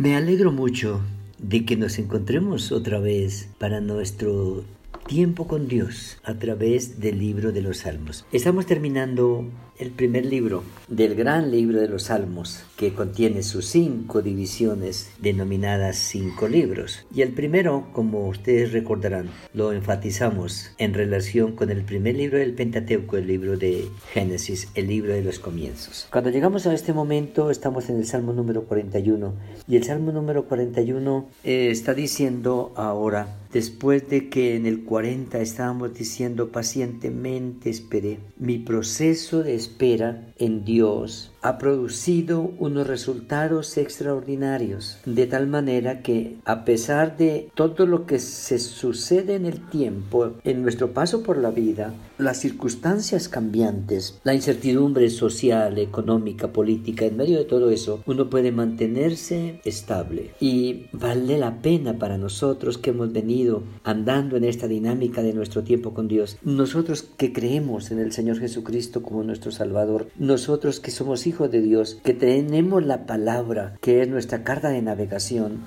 Me alegro mucho de que nos encontremos otra vez para nuestro tiempo con Dios a través del libro de los Salmos. Estamos terminando el primer libro del gran libro de los Salmos, que contiene sus cinco divisiones denominadas cinco libros. Y el primero, como ustedes recordarán, lo enfatizamos en relación con el primer libro del Pentateuco, el libro de Génesis, el libro de los comienzos. Cuando llegamos a este momento, estamos en el Salmo número 41, y el Salmo número 41 eh, está diciendo ahora, después de que en el 40 estábamos diciendo pacientemente esperé, mi proceso de espera en Dios ha producido unos resultados extraordinarios, de tal manera que a pesar de todo lo que se sucede en el tiempo, en nuestro paso por la vida, las circunstancias cambiantes, la incertidumbre social, económica, política, en medio de todo eso, uno puede mantenerse estable. Y vale la pena para nosotros que hemos venido andando en esta dinámica de nuestro tiempo con Dios, nosotros que creemos en el Señor Jesucristo como nuestro Salvador, nosotros que somos hijos de Dios, que tenemos la palabra, que es nuestra carta de navegación,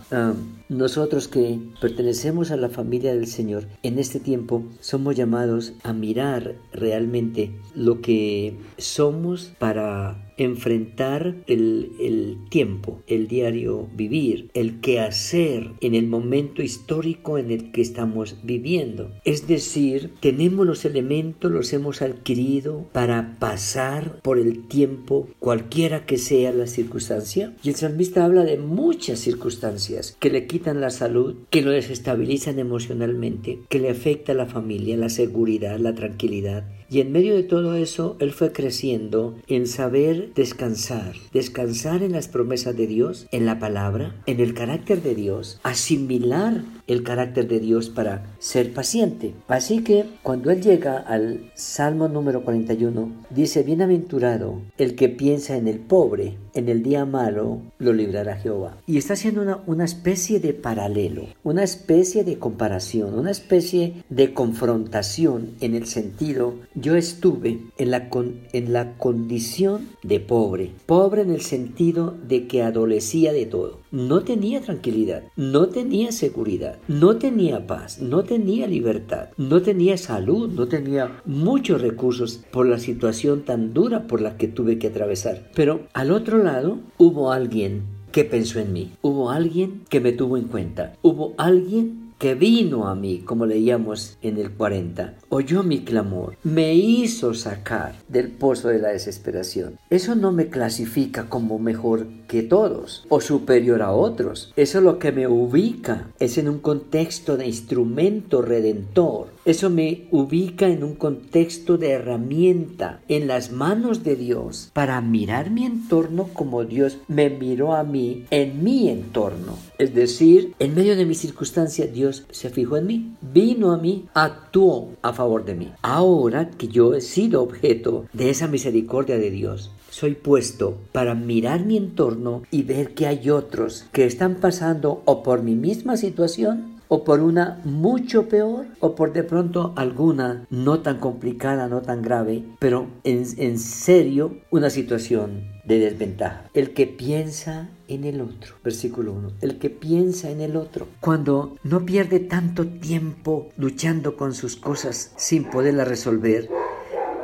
nosotros que pertenecemos a la familia del Señor, en este tiempo somos llamados a mirar realmente lo que somos para enfrentar el, el, tiempo, el diario vivir, el quehacer en el momento histórico en el que estamos viviendo. Es decir, tenemos los elementos, los hemos adquirido para pasar por el tiempo, cualquiera que sea la circunstancia. Y el salmista habla de muchas circunstancias que le quitan la salud, que lo desestabilizan emocionalmente, que le afecta a la familia, la seguridad, la tranquilidad y en medio de todo eso, él fue creciendo en saber descansar, descansar en las promesas de Dios, en la palabra, en el carácter de Dios, asimilar el carácter de Dios para ser paciente. Así que cuando él llega al Salmo número 41, dice, bienaventurado el que piensa en el pobre, en el día malo lo librará Jehová. Y está haciendo una, una especie de paralelo, una especie de comparación, una especie de confrontación en el sentido yo estuve en la, en la condición de pobre, pobre en el sentido de que adolecía de todo. No tenía tranquilidad, no tenía seguridad, no tenía paz, no tenía libertad, no tenía salud, no tenía muchos recursos por la situación tan dura por la que tuve que atravesar. Pero al otro lado hubo alguien que pensó en mí, hubo alguien que me tuvo en cuenta, hubo alguien que vino a mí, como leíamos en el 40, oyó mi clamor, me hizo sacar del pozo de la desesperación. Eso no me clasifica como mejor que todos o superior a otros. Eso es lo que me ubica, es en un contexto de instrumento redentor. Eso me ubica en un contexto de herramienta en las manos de Dios para mirar mi entorno como Dios me miró a mí en mi entorno. Es decir, en medio de mi circunstancia, Dios se fijó en mí, vino a mí, actuó a favor de mí. Ahora que yo he sido objeto de esa misericordia de Dios, soy puesto para mirar mi entorno y ver que hay otros que están pasando o por mi misma situación o por una mucho peor o por de pronto alguna no tan complicada, no tan grave, pero en, en serio una situación de desventaja. El que piensa en el otro. Versículo 1. El que piensa en el otro. Cuando no pierde tanto tiempo luchando con sus cosas sin poderlas resolver,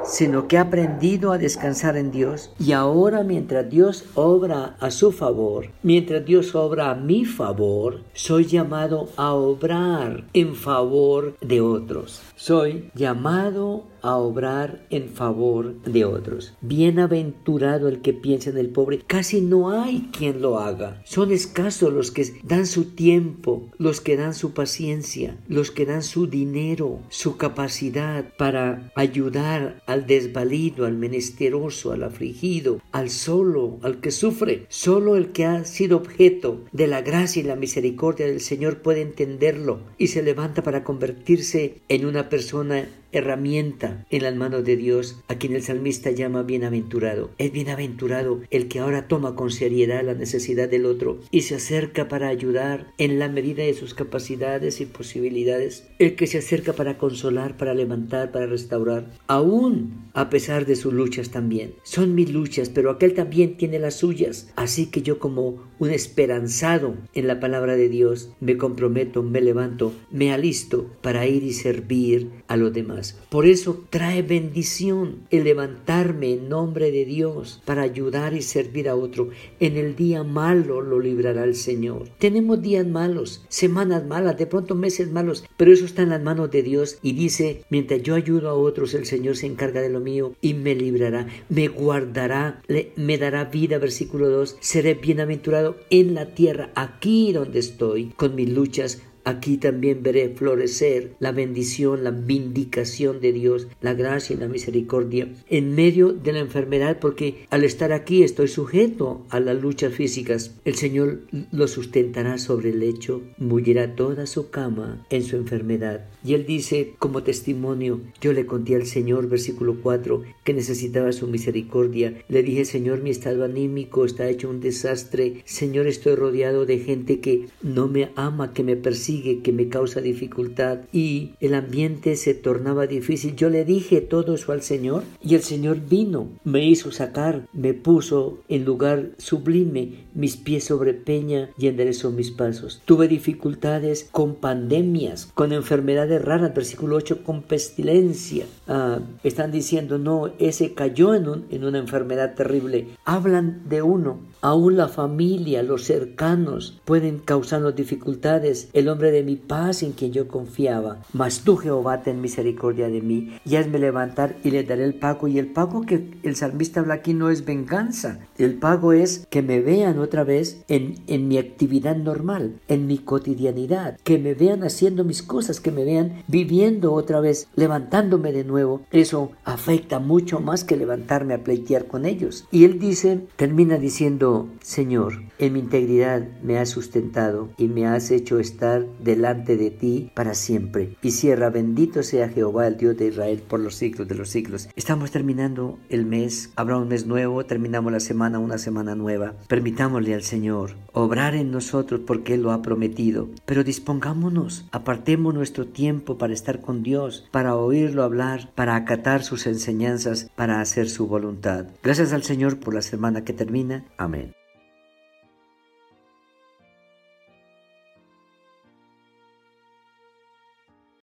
sino que ha aprendido a descansar en Dios y ahora mientras Dios obra a su favor, mientras Dios obra a mi favor, soy llamado a obrar en favor de otros. Soy llamado a obrar en favor de otros. Bienaventurado el que piensa en el pobre. Casi no hay quien lo haga. Son escasos los que dan su tiempo, los que dan su paciencia, los que dan su dinero, su capacidad para ayudar al desvalido, al menesteroso, al afligido, al solo, al que sufre. Solo el que ha sido objeto de la gracia y la misericordia del Señor puede entenderlo y se levanta para convertirse en una persona herramienta en las manos de Dios, a quien el salmista llama bienaventurado. Es bienaventurado el que ahora toma con seriedad la necesidad del otro y se acerca para ayudar en la medida de sus capacidades y posibilidades. El que se acerca para consolar, para levantar, para restaurar, aún a pesar de sus luchas también. Son mis luchas, pero aquel también tiene las suyas. Así que yo como un esperanzado en la palabra de Dios, me comprometo, me levanto, me alisto para ir y servir a los demás. Por eso trae bendición el levantarme en nombre de Dios para ayudar y servir a otro. En el día malo lo librará el Señor. Tenemos días malos, semanas malas, de pronto meses malos, pero eso está en las manos de Dios y dice, mientras yo ayudo a otros, el Señor se encarga de lo mío y me librará, me guardará, me dará vida, versículo 2, seré bienaventurado en la tierra, aquí donde estoy, con mis luchas, Aquí también veré florecer la bendición, la vindicación de Dios, la gracia y la misericordia en medio de la enfermedad, porque al estar aquí estoy sujeto a las luchas físicas. El Señor lo sustentará sobre el lecho, mullirá toda su cama en su enfermedad. Y él dice como testimonio, yo le conté al Señor, versículo 4, que necesitaba su misericordia. Le dije, Señor, mi estado anímico está hecho un desastre. Señor, estoy rodeado de gente que no me ama, que me persigue que me causa dificultad y el ambiente se tornaba difícil. Yo le dije todo eso al Señor y el Señor vino, me hizo sacar, me puso en lugar sublime, mis pies sobre peña y enderezó mis pasos. Tuve dificultades con pandemias, con enfermedades raras, versículo 8, con pestilencia. Ah, están diciendo, no, ese cayó en, en una enfermedad terrible. Hablan de uno, aún la familia, los cercanos pueden causarnos dificultades. El de mi paz en quien yo confiaba. Mas tú, Jehová, ten misericordia de mí y hazme levantar y le daré el pago. Y el pago que el salmista habla aquí no es venganza. El pago es que me vean otra vez en, en mi actividad normal, en mi cotidianidad, que me vean haciendo mis cosas, que me vean viviendo otra vez, levantándome de nuevo. Eso afecta mucho más que levantarme a pleitear con ellos. Y él dice, termina diciendo, Señor, en mi integridad me has sustentado y me has hecho estar delante de ti para siempre. Y cierra, bendito sea Jehová, el Dios de Israel, por los siglos de los siglos. Estamos terminando el mes, habrá un mes nuevo, terminamos la semana, una semana nueva. Permitámosle al Señor obrar en nosotros porque Él lo ha prometido. Pero dispongámonos, apartemos nuestro tiempo para estar con Dios, para oírlo hablar, para acatar sus enseñanzas, para hacer su voluntad. Gracias al Señor por la semana que termina. Amén.